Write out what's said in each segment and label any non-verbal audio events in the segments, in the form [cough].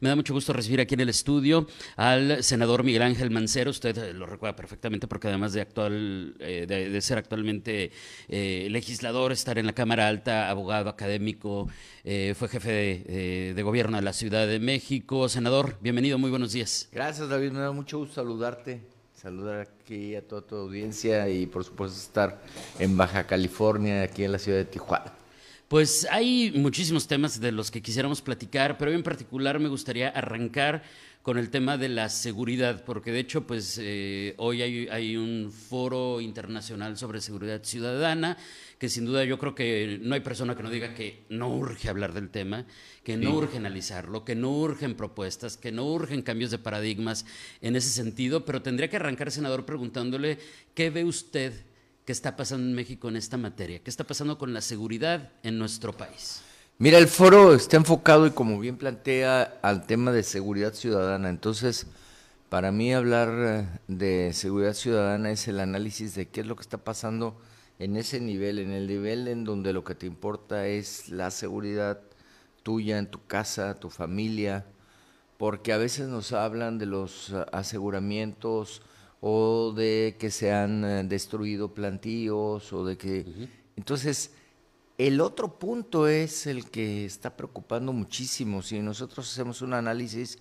Me da mucho gusto recibir aquí en el estudio al senador Miguel Ángel Mancero. Usted eh, lo recuerda perfectamente porque además de, actual, eh, de, ser actualmente eh, legislador, estar en la Cámara Alta, abogado académico, fue jefe de, gobierno de la Ciudad de México. Senador, bienvenido, muy buenos días. Gracias David, me da mucho gusto saludarte saludar aquí a toda tu audiencia y por supuesto estar en Baja California, aquí en la ciudad de Tijuana. Pues hay muchísimos temas de los que quisiéramos platicar, pero en particular me gustaría arrancar con el tema de la seguridad, porque de hecho, pues eh, hoy hay, un foro internacional sobre seguridad ciudadana, que sin duda yo creo que no hay persona que no diga que no urge hablar del tema, que no urge analizarlo, que no urgen propuestas, que no urgen cambios de paradigmas en ese sentido, pero tendría que arrancar, senador, preguntándole qué ve usted ¿Qué está pasando en México en esta materia? ¿Qué está pasando con la seguridad en nuestro país? Mira, el foro está enfocado y como bien plantea al tema de seguridad ciudadana. Entonces, para mí hablar eh, de seguridad ciudadana es el análisis de qué es lo que está pasando en ese nivel, en el nivel en donde lo que te importa es la seguridad tuya, en tu casa, tu familia, porque a veces nos hablan de los eh, aseguramientos o de que se han eh, destruido plantíos o de que... Entonces, el otro punto es el que está preocupando muchísimo. Si nosotros hacemos un análisis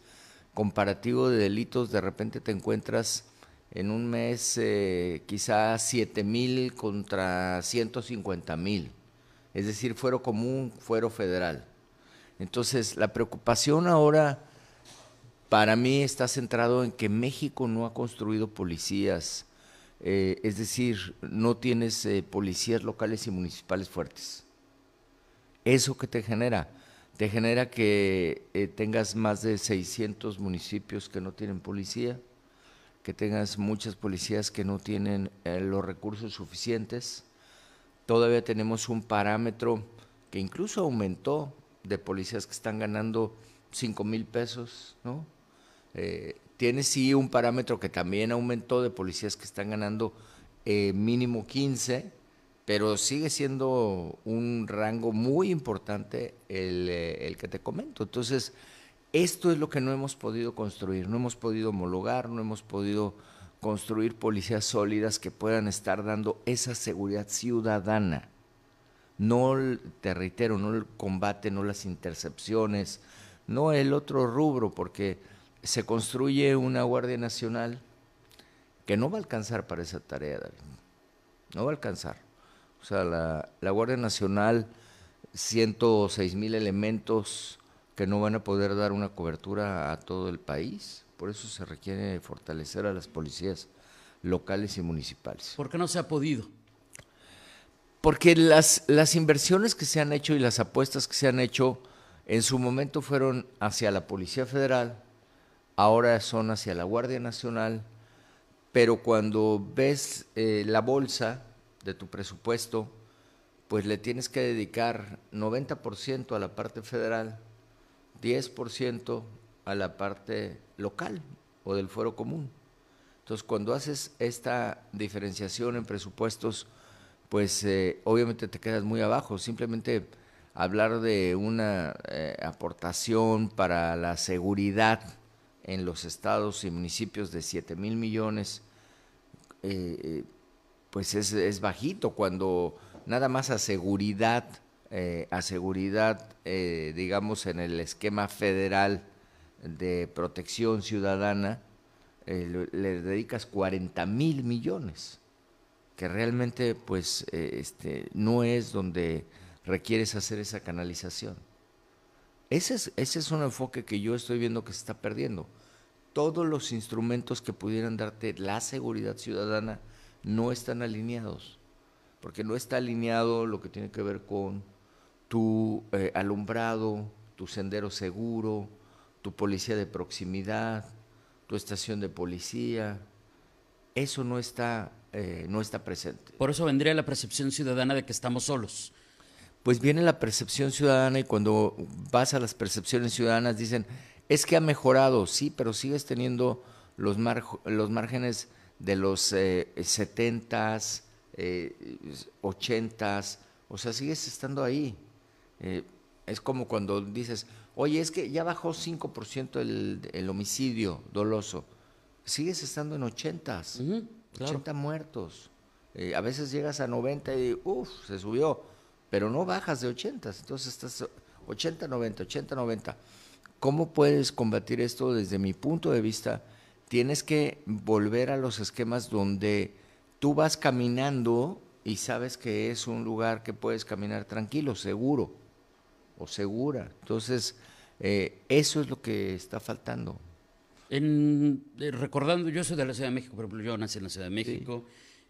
comparativo de delitos, de repente te encuentras en un mes eh, quizás 7 mil contra 150 mil. Es decir, fuero común, fuero federal. Entonces, la preocupación ahora para mí está centrado en que México no ha construido policías, eh, es decir, no tienes eh, policías locales y municipales fuertes. ¿Eso qué te genera? Te genera que eh, tengas más de 600 municipios que no tienen policía, que tengas muchas policías que no tienen los recursos suficientes. Todavía tenemos un parámetro que incluso aumentó de policías que están ganando 5 mil pesos, ¿no? Eh, tiene sí un parámetro que también aumentó de policías que están ganando eh, mínimo 15, pero sigue siendo un rango muy importante eh, el, que te comento. Entonces, esto es lo que no hemos podido construir, no hemos podido homologar, no hemos podido construir policías sólidas que puedan estar dando esa seguridad ciudadana. No, te reitero, no el combate, no las intercepciones, no el otro rubro, porque se construye una Guardia Nacional que no va a alcanzar para esa tarea, David. No va a alcanzar. O sea, la, Guardia Nacional, 106 mil elementos que no van a poder dar una cobertura a todo el país. Por eso se requiere fortalecer a las policías locales y municipales. ¿Por qué no se ha podido? Porque las, las inversiones que se han hecho y las apuestas que se han hecho en su momento fueron hacia la Policía Federal, ahora son hacia la Guardia Nacional, pero cuando ves eh, la bolsa de tu presupuesto, pues le tienes que dedicar 90% a la parte federal, 10% a la parte local o del fuero común. Entonces, cuando haces esta diferenciación en presupuestos, pues eh, obviamente te quedas muy abajo. Simplemente hablar de una eh, aportación para la seguridad en los estados y municipios de 7 mil millones, eh, eh, pues es, bajito cuando nada más a seguridad, eh, a seguridad, digamos, en el esquema federal de protección ciudadana, le, dedicas 40 mil millones, que realmente pues este, no es donde requieres hacer esa canalización. Ese es, ese es un enfoque que yo estoy viendo que se está perdiendo todos los instrumentos que pudieran darte la seguridad ciudadana no están alineados, porque no está alineado lo que tiene que ver con tu eh, alumbrado, tu sendero seguro, tu policía de proximidad, tu estación de policía. Eso no está, eh, no está presente. Por eso vendría la percepción ciudadana de que estamos solos. Pues viene la percepción ciudadana y cuando vas a las percepciones ciudadanas dicen, es que ha mejorado, sí, pero sigues teniendo los, los márgenes de los eh, 70s, eh, 80s, o sea, sigues estando ahí. Eh, es como cuando dices, oye, es que ya bajó 5% el, el homicidio doloso. Sigues estando en 80s, 80 muertos. Eh, a veces llegas a 90 y, uff, se subió, pero no bajas de 80, entonces estás 80, 90, 80, 90. ¿Cómo puedes combatir esto desde mi punto de vista? Tienes que volver a los esquemas donde tú vas caminando y sabes que es un lugar que puedes caminar tranquilo, seguro o segura. Entonces, eh, eso es lo que está faltando. En, eh, recordando, yo soy de la Ciudad de México, por ejemplo, yo nací en la Ciudad de México.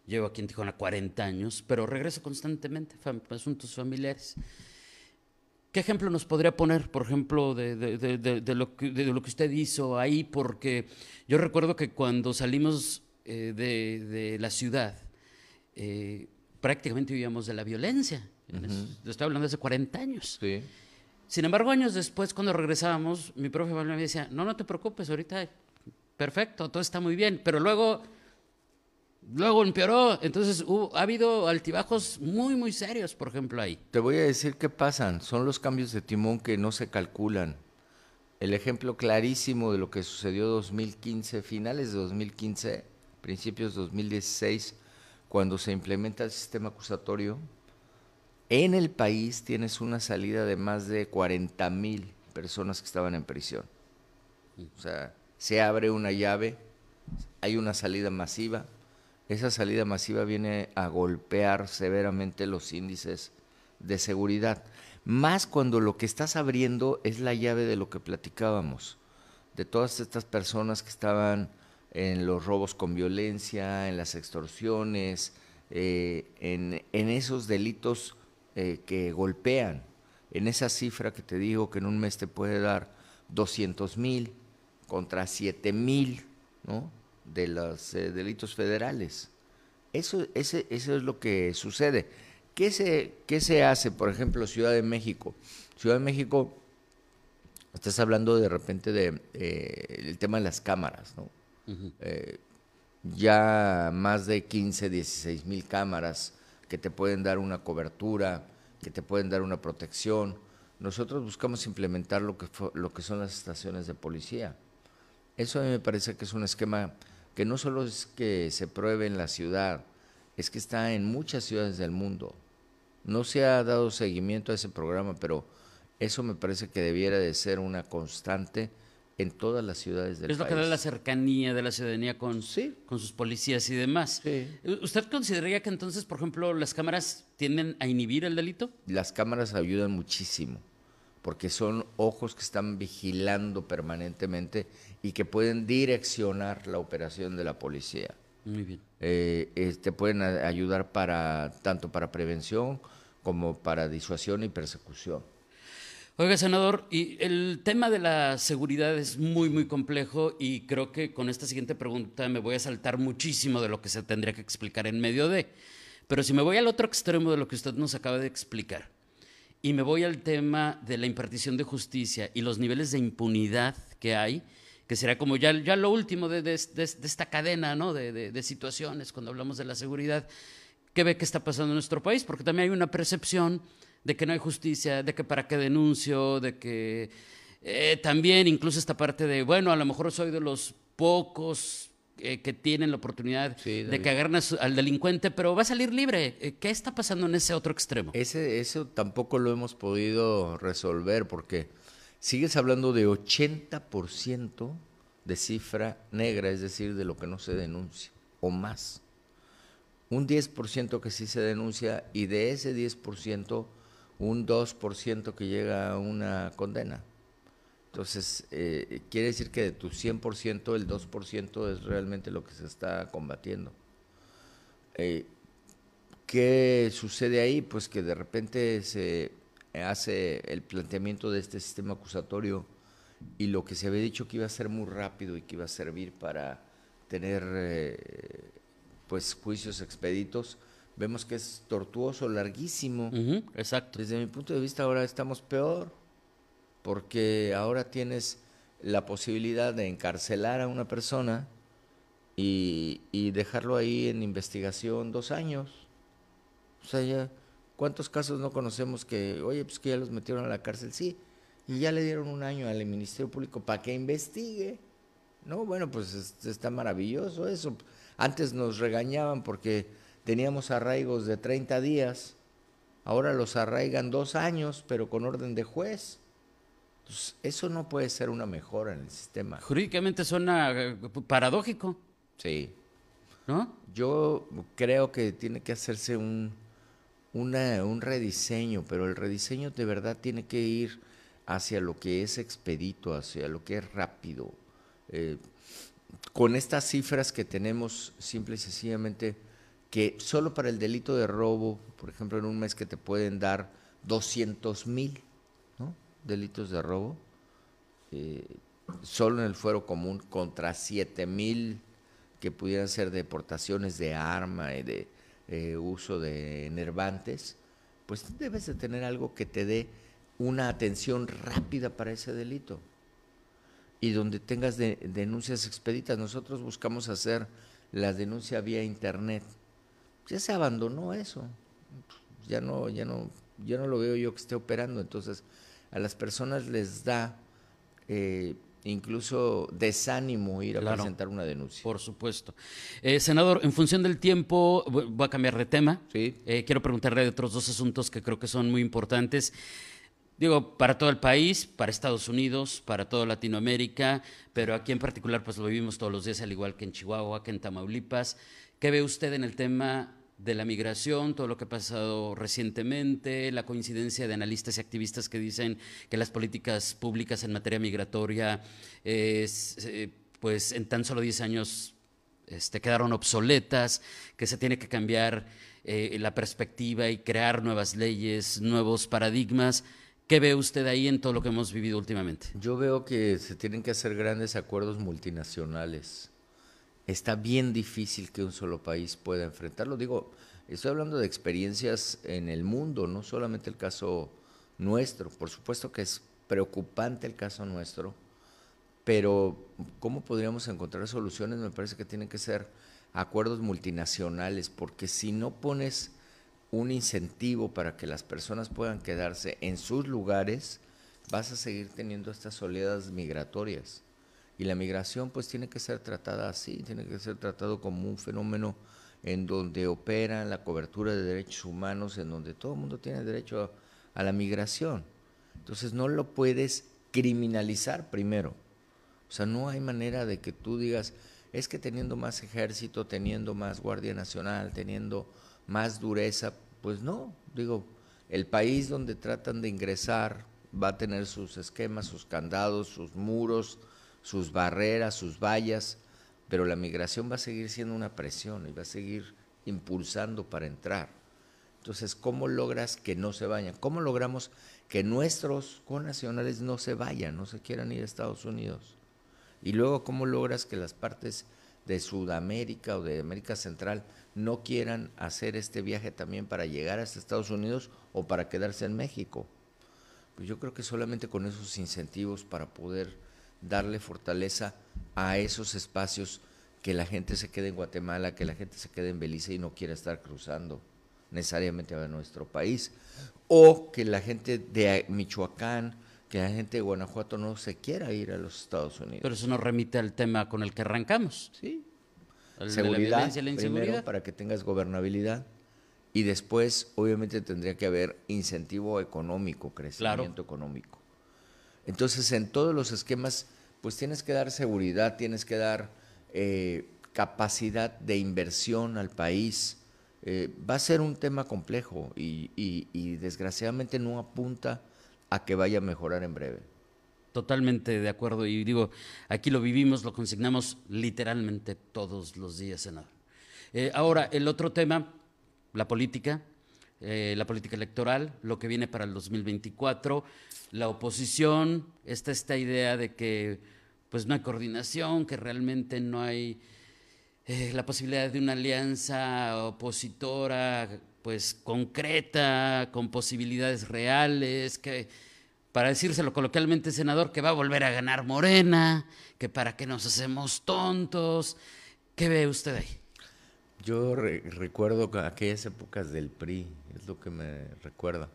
Llevo aquí en Tijuana 40 años, pero regreso constantemente a asuntos familiares. ¿Qué ejemplo nos podría poner, por ejemplo, de, lo que, de, lo que, usted hizo ahí? Porque yo recuerdo que cuando salimos eh, de, la ciudad, eh, prácticamente vivíamos de la violencia. Estoy hablando de hace 40 años. Sin embargo, años después, cuando regresábamos, mi profe me decía, no, no te preocupes, ahorita perfecto, todo está muy bien. Pero luego luego empeoró. Entonces ha habido altibajos muy, muy serios, por ejemplo, ahí. Te voy a decir qué pasan. Son los cambios de timón que no se calculan. El ejemplo clarísimo de lo que sucedió 2015, finales de 2015, principios de 2016, cuando se implementa el sistema acusatorio, en el país tienes una salida de más de 40 mil personas que estaban en prisión. O sea, se abre una llave, hay una salida masiva, esa salida masiva viene a golpear severamente los índices de seguridad, más cuando lo que estás abriendo es la llave de lo que platicábamos, de todas estas personas que estaban en los robos con violencia, en las extorsiones, eh, en, esos delitos eh, que golpean, en esa cifra que te digo que en un mes te puede dar 200 mil contra 7 mil, ¿no? De los eh, delitos federales. Eso, ese, eso es lo que sucede. ¿Qué se, ¿Qué se hace, por ejemplo, Ciudad de México? Ciudad de México, estás hablando de repente de eh, el tema de las cámaras, ¿no? Eh, ya más de 15, 16 mil cámaras que te pueden dar una cobertura, que te pueden dar una protección. Nosotros buscamos implementar lo que, lo que son las estaciones de policía. Eso a mí me parece que es un esquema que no solo es que se pruebe en la ciudad, es que está en muchas ciudades del mundo. No se ha dado seguimiento a ese programa, pero eso me parece que debiera de ser una constante en todas las ciudades del país. Es lo que da la cercanía de la ciudadanía con, con sus policías y demás. ¿Usted consideraría que entonces, por ejemplo, las cámaras tienden a inhibir el delito? Las cámaras ayudan muchísimo porque son ojos que están vigilando permanentemente y que pueden direccionar la operación de la policía. Muy bien. Eh, te pueden ayudar para tanto para prevención como para disuasión y persecución. Oiga, senador, y el tema de la seguridad es muy, muy complejo y creo que con esta siguiente pregunta me voy a saltar muchísimo de lo que se tendría que explicar en medio de. Pero si me voy al otro extremo de lo que usted nos acaba de explicar, y me voy al tema de la impartición de justicia y los niveles de impunidad que hay, que será como ya, ya lo último de, esta cadena ¿no? de, situaciones cuando hablamos de la seguridad. ¿Qué ve que está pasando en nuestro país? Porque también hay una percepción de que no hay justicia, de que para qué denuncio, de que eh, también incluso esta parte de, bueno, a lo mejor soy de los pocos eh, que tienen la oportunidad de que agarren al delincuente, pero va a salir libre. Eh, ¿Qué está pasando en ese otro extremo? Ese, eso tampoco lo hemos podido resolver porque sigues hablando de 80% de cifra negra, es decir, de lo que no se denuncia, o más. Un 10% que sí se denuncia y de ese 10%, un 2% que llega a una condena. Entonces, eh, quiere decir que de tu 100%, el 2% es realmente lo que se está combatiendo. Eh, ¿Qué sucede ahí? Pues que de repente se hace el planteamiento de este sistema acusatorio y lo que se había dicho que iba a ser muy rápido y que iba a servir para tener eh, pues juicios expeditos, vemos que es tortuoso, larguísimo. exacto. Desde mi punto de vista ahora estamos peor porque ahora tienes la posibilidad de encarcelar a una persona y, dejarlo ahí en investigación dos años. O sea, ya, ¿cuántos casos no conocemos que, oye, pues que ya los metieron a la cárcel? Sí, y ya le dieron un año al Ministerio Público para que investigue. No, bueno, pues está maravilloso eso. Antes nos regañaban porque teníamos arraigos de 30 días, ahora los arraigan dos años, pero con orden de juez. Eso no puede ser una mejora en el sistema. Jurídicamente suena eh, paradójico. Sí. ¿No? Yo creo que tiene que hacerse un, un rediseño, pero el rediseño de verdad tiene que ir hacia lo que es expedito, hacia lo que es rápido. Eh, con estas cifras que tenemos, simple y sencillamente, que solo para el delito de robo, por ejemplo, en un mes que te pueden dar 200 mil delitos de robo, eh, solo en el fuero común contra 7 mil que pudieran ser deportaciones de arma y de eh, uso de enervantes, pues debes de tener algo que te dé una atención rápida para ese delito y donde tengas denuncias expeditas. Nosotros buscamos hacer la denuncia vía internet. Ya se abandonó eso. Ya no, ya no, ya no lo veo yo que esté operando. Entonces, a las personas les da eh, incluso desánimo ir a presentar una denuncia. Por supuesto. Eh, senador, en función del tiempo, voy a cambiar de tema. Sí. Eh, quiero preguntarle de otros dos asuntos que creo que son muy importantes. Digo, para todo el país, para Estados Unidos, para toda Latinoamérica, pero aquí en particular pues lo vivimos todos los días, al igual que en Chihuahua, que en Tamaulipas. ¿Qué ve usted en el tema de la migración, todo lo que ha pasado recientemente, la coincidencia de analistas y activistas que dicen que las políticas públicas en materia migratoria, eh, pues en tan solo 10 años este, quedaron obsoletas, que se tiene que cambiar eh, la perspectiva y crear nuevas leyes, nuevos paradigmas. ¿Qué ve usted ahí en todo lo que hemos vivido últimamente? Yo veo que se tienen que hacer grandes acuerdos multinacionales. Está bien difícil que un solo país pueda enfrentarlo. Digo, estoy hablando de experiencias en el mundo, no solamente el caso nuestro. Por supuesto que es preocupante el caso nuestro, pero ¿cómo podríamos encontrar soluciones? Me parece que tienen que ser acuerdos multinacionales, porque si no pones un incentivo para que las personas puedan quedarse en sus lugares, vas a seguir teniendo estas oleadas migratorias. Y la migración pues tiene que ser tratada así, tiene que ser tratado como un fenómeno en donde opera la cobertura de derechos humanos, en donde todo el mundo tiene derecho a, a la migración. Entonces no lo puedes criminalizar primero. O sea, no hay manera de que tú digas, es que teniendo más ejército, teniendo más Guardia Nacional, teniendo más dureza, pues no, digo, el país donde tratan de ingresar va a tener sus esquemas, sus candados, sus muros, sus barreras, sus vallas, pero la migración va a seguir siendo una presión y va a seguir impulsando para entrar. Entonces, ¿cómo logras que no se vayan? ¿Cómo logramos que nuestros connacionales no se vayan, no se quieran ir a Estados Unidos? Y luego, ¿cómo logras que las partes de Sudamérica o de América Central no quieran hacer este viaje también para llegar hasta Estados Unidos o para quedarse en México. Pues yo creo que solamente con esos incentivos para poder darle fortaleza a esos espacios que la gente se quede en Guatemala, que la gente se quede en Belice y no quiera estar cruzando necesariamente a nuestro país, o que la gente de Michoacán, que la gente de Guanajuato no se quiera ir a los Estados Unidos. Pero eso nos remite al tema con el que arrancamos. Sí, seguridad, primero para que tengas gobernabilidad y después obviamente tendría que haber incentivo económico, crecimiento económico. Entonces en todos los esquemas pues tienes que dar seguridad, tienes que dar eh, capacidad de inversión al país. Eh, va a ser un tema complejo y desgraciadamente no apunta a que vaya a mejorar en breve. Totalmente de acuerdo. Y digo, aquí lo vivimos, lo consignamos literalmente todos los días, senador. Eh, ahora, el otro tema, la política, eh, la política electoral, lo que viene para el 2024, la oposición, está esta idea de que pues no hay coordinación, que realmente no hay eh, la posibilidad de una alianza opositora pues concreta, con posibilidades reales, que para decírselo coloquialmente, senador, que va a volver a ganar Morena, que para qué nos hacemos tontos. ¿Qué ve usted ahí? Yo recuerdo aquellas épocas del PRI, es lo que me recuerda,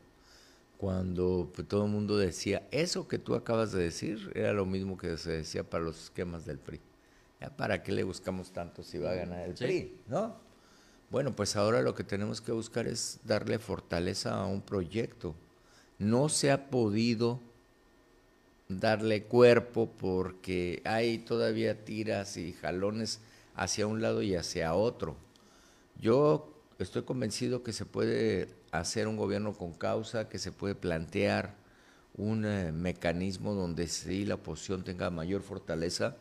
cuando pues, todo el mundo decía, eso que tú acabas de decir era lo mismo que se decía para los esquemas del PRI. ¿Para qué le buscamos tanto si va a ganar el PRI? ¿No? Bueno, pues ahora lo que tenemos que buscar es darle fortaleza a un proyecto. No se ha podido darle cuerpo porque hay todavía tiras y jalones hacia un lado y hacia otro. Yo estoy convencido que se puede hacer un gobierno con causa, que se puede plantear un eh, mecanismo donde sí la oposición tenga mayor fortaleza.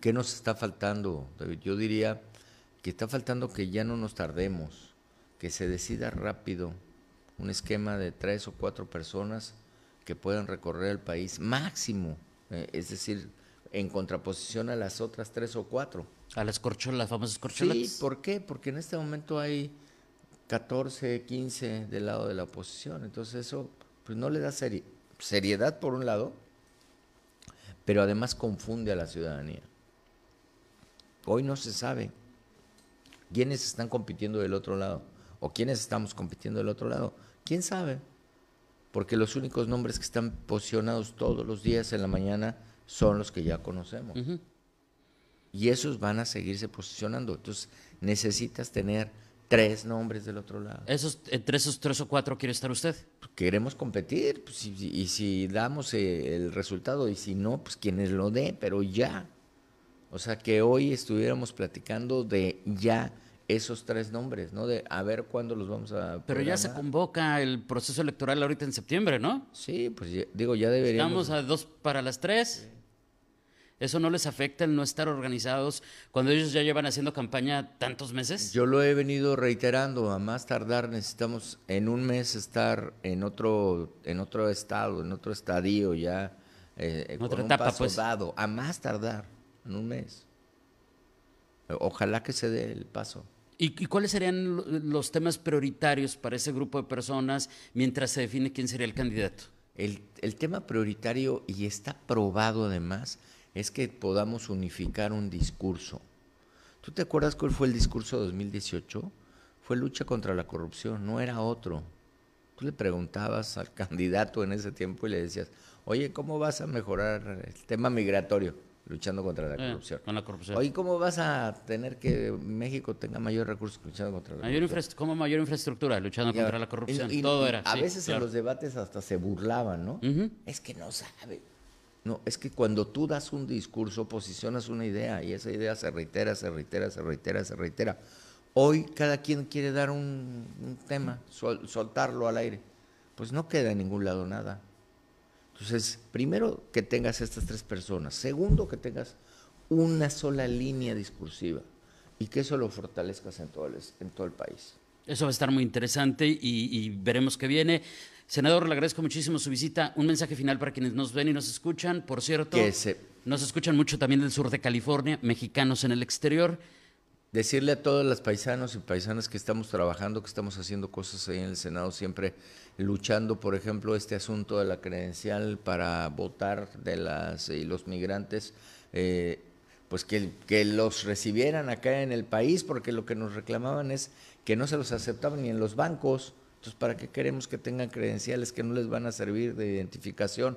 ¿Qué nos está faltando, Yo diría que está faltando que ya no nos tardemos, que se decida rápido un esquema de tres o cuatro personas que puedan recorrer el país máximo, eh, es decir, en contraposición a las otras tres o cuatro. A las corcholas, las famosas corcholas. Sí, ¿por qué? Porque en este momento hay 14, 15 del lado de la oposición, entonces eso pues no le da seriedad por un lado, pero además confunde a la ciudadanía. Hoy no se sabe quiénes están compitiendo del otro lado o quiénes estamos compitiendo del otro lado. ¿Quién sabe? Porque los únicos nombres que están posicionados todos los días en la mañana son los que ya conocemos. Y esos van a seguirse posicionando. Entonces necesitas tener tres nombres del otro lado. Esos, ¿Entre esos tres o cuatro quiere estar usted? Queremos competir, pues, y, si damos eh, el resultado, y si no, pues quienes lo dé, pero ya. O sea, que hoy estuviéramos platicando de ya esos tres nombres, ¿no? De a ver cuándo los vamos a. Pero ya se convoca el proceso electoral ahorita en septiembre, ¿no? Sí, pues digo, ya deberíamos. Estamos a dos para las tres. ¿Eso no les afecta el no estar organizados cuando ellos ya llevan haciendo campaña tantos meses? Yo lo he venido reiterando, a más tardar necesitamos en un mes estar en otro, en otro estado, en otro estadio ya, eh, en otra etapa, pues. dado, a más tardar, en un mes. Ojalá que se dé el paso. ¿Y, cuáles serían los temas prioritarios para ese grupo de personas mientras se define quién sería el candidato? El, el tema prioritario, y está probado además, es que podamos unificar un discurso. ¿Tú te acuerdas cuál fue el discurso de 2018? Fue lucha contra la corrupción, no era otro. Tú le preguntabas al [laughs] candidato en ese tiempo y le decías, oye, ¿cómo vas a mejorar el tema migratorio? Luchando contra la eh, corrupción. con la corrupción. ¿cómo vas a tener que México tenga mayor recursos luchando contra la corrupción? ¿Cómo mayor infraestructura luchando contra la corrupción? Todo era. A veces en los debates hasta se burlaban, ¿no? Es que no sabe. No, es que cuando tú das un discurso, posicionas una idea y esa idea se reitera, se reitera, se reitera, se reitera. Hoy cada quien quiere dar un, tema, soltarlo al aire. Pues no queda en ningún lado nada. Entonces, primero que tengas estas tres personas. Segundo, que tengas una sola línea discursiva y que eso lo fortalezcas en todo el, en todo el país. Eso va a estar muy interesante y, veremos qué viene. Senador, le agradezco muchísimo su visita. Un mensaje final para quienes nos ven y nos escuchan. Por cierto, nos escuchan mucho también del sur de California, mexicanos en el exterior. Decirle a todos los paisanos y paisanas que estamos trabajando, que estamos haciendo cosas ahí en el Senado siempre luchando, por ejemplo, este asunto de la credencial para votar de las y los migrantes, eh, pues que, que los recibieran acá en el país, porque lo que nos reclamaban es que no se los aceptaban ni en los bancos. Entonces, ¿para qué queremos que tengan credenciales que no les van a servir de identificación?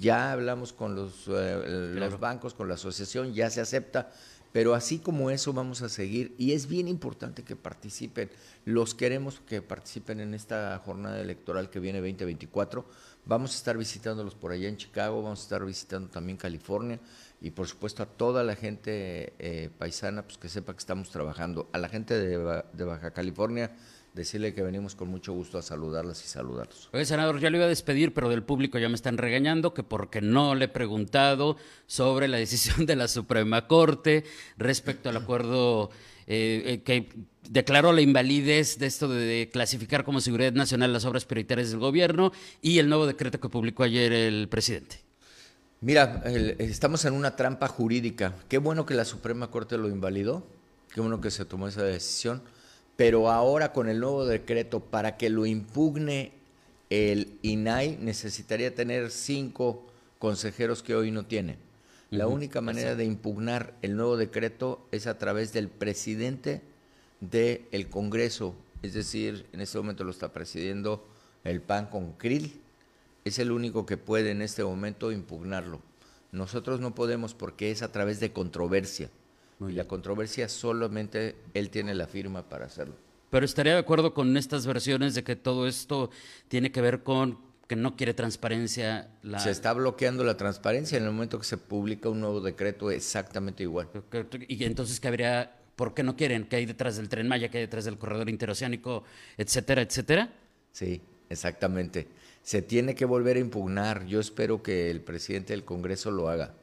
Ya hablamos con los, eh, los bancos, con la asociación, ya se acepta pero así como eso vamos a seguir y es bien importante que participen. Los queremos que participen en esta jornada electoral que viene 2024. Vamos a estar visitándolos por allá en Chicago, vamos a estar visitando también California y por supuesto a toda la gente eh, paisana pues que sepa que estamos trabajando. A la gente de Baja California decirle que venimos con mucho gusto a saludarlas y saludarlos. Oye, senador, ya lo iba a despedir, pero del público ya me están regañando que porque no le he preguntado sobre la decisión de la Suprema Corte respecto al acuerdo eh, eh, que declaró la invalidez de esto de clasificar como seguridad nacional las obras prioritarias del gobierno y el nuevo decreto que publicó ayer el presidente. Mira, estamos en una trampa jurídica. Qué bueno que la Suprema Corte lo invalidó, qué bueno que se tomó esa decisión pero ahora con el nuevo decreto para que lo impugne el INAI necesitaría tener cinco consejeros que hoy no tiene. La única manera de impugnar el nuevo decreto es a través del presidente del Congreso, es decir, en este momento lo está presidiendo el PAN con Krill, es el único que puede en este momento impugnarlo. Nosotros no podemos porque es a través de controversia. Y la controversia solamente él tiene la firma para hacerlo. Pero estaría de acuerdo con estas versiones de que todo esto tiene que ver con que no quiere transparencia. Se está bloqueando la transparencia en el momento que se publica un nuevo decreto exactamente igual. Y entonces, ¿qué habría? ¿Por qué no quieren? ¿Qué hay detrás del tren Maya? ¿Qué hay detrás del corredor interoceánico? Etcétera, etcétera. Sí, exactamente. Se tiene que volver a impugnar. Yo espero que el presidente del Congreso lo haga.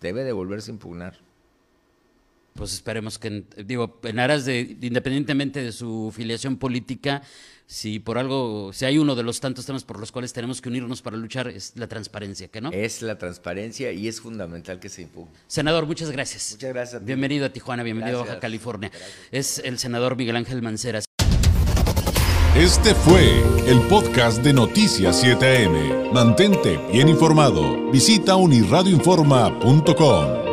Debe de volverse a impugnar pues esperemos que, digo, en aras de, independientemente de su filiación política, si por algo, si hay uno de los tantos temas por los cuales tenemos que unirnos para luchar, es la transparencia, ¿que no? Es la transparencia y es fundamental que se impugne. Senador, muchas gracias. Muchas gracias. Bienvenido a Tijuana, bienvenido a California. Es el senador Miguel Ángel Mancera. Este fue el podcast de Noticias 7am. Mantente bien informado. Visita unirradioinforma.com.